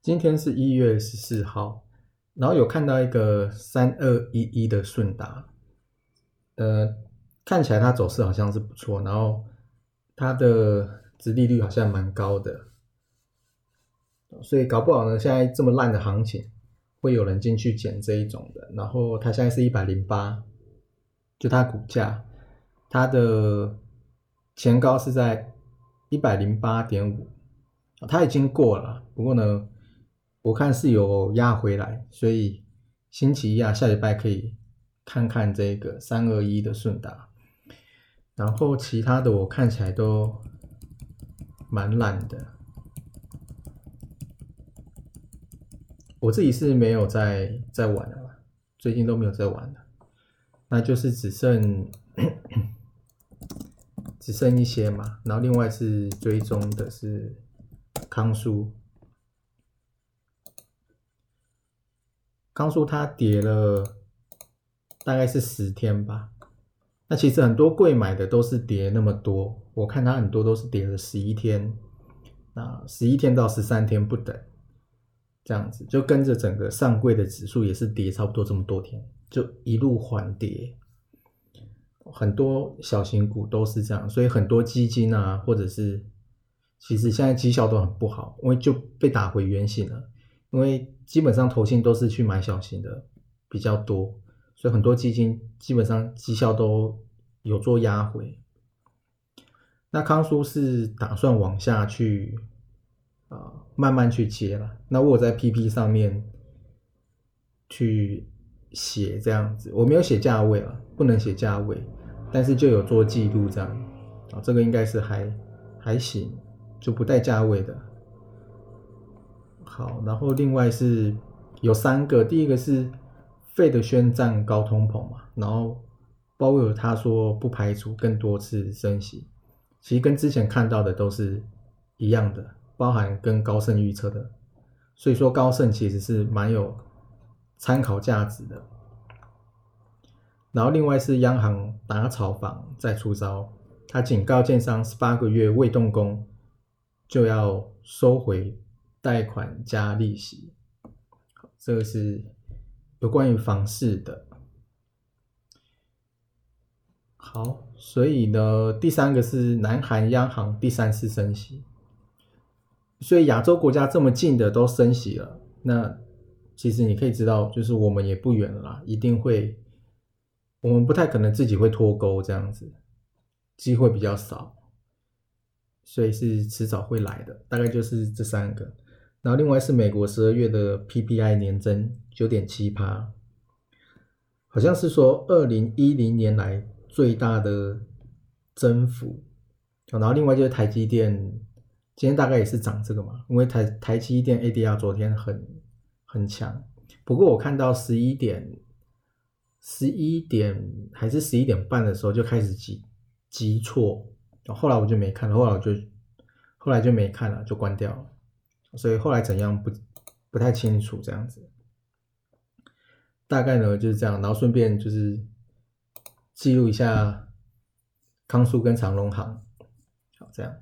今天是一月十四号，然后有看到一个三二一一的顺达，呃，看起来它走势好像是不错，然后它的殖利率好像蛮高的，所以搞不好呢，现在这么烂的行情，会有人进去捡这一种的。然后它现在是一百零八，就它股价，它的前高是在一百零八点五，它已经过了，不过呢。我看是有压回来，所以星期一啊，下礼拜可以看看这个三二一的顺达，然后其他的我看起来都蛮烂的。我自己是没有在在玩了，最近都没有在玩了，那就是只剩 只剩一些嘛，然后另外是追踪的是康舒。康叔它跌了大概是十天吧，那其实很多贵买的都是跌那么多，我看它很多都是跌了十一天，那十一天到十三天不等，这样子就跟着整个上柜的指数也是跌差不多这么多天，就一路缓跌，很多小型股都是这样，所以很多基金啊，或者是其实现在绩效都很不好，因为就被打回原形了。因为基本上投信都是去买小型的比较多，所以很多基金基本上绩效都有做压回。那康叔是打算往下去啊，慢慢去接了。那我在 PP 上面去写这样子，我没有写价位了，不能写价位，但是就有做记录这样啊，这个应该是还还行，就不带价位的。好，然后另外是有三个，第一个是费的宣战高通膨嘛，然后鲍威尔他说不排除更多次升息，其实跟之前看到的都是一样的，包含跟高盛预测的，所以说高盛其实是蛮有参考价值的。然后另外是央行打炒房再出招，他警告建商十八个月未动工就要收回。贷款加利息，这个是有关于房市的。好，所以呢，第三个是南韩央行第三次升息，所以亚洲国家这么近的都升息了，那其实你可以知道，就是我们也不远了，啦，一定会，我们不太可能自己会脱钩这样子，机会比较少，所以是迟早会来的，大概就是这三个。然后另外是美国十二月的 PPI 年增九点七趴，好像是说二零一零年来最大的增幅。然后另外就是台积电今天大概也是涨这个嘛，因为台台积电 ADR 昨天很很强。不过我看到十一点十一点还是十一点半的时候就开始急急挫，后来我就没看了，后来我就后来就没看了，就关掉了。所以后来怎样不不太清楚这样子，大概呢就是这样，然后顺便就是记录一下康叔跟长隆行，好这样。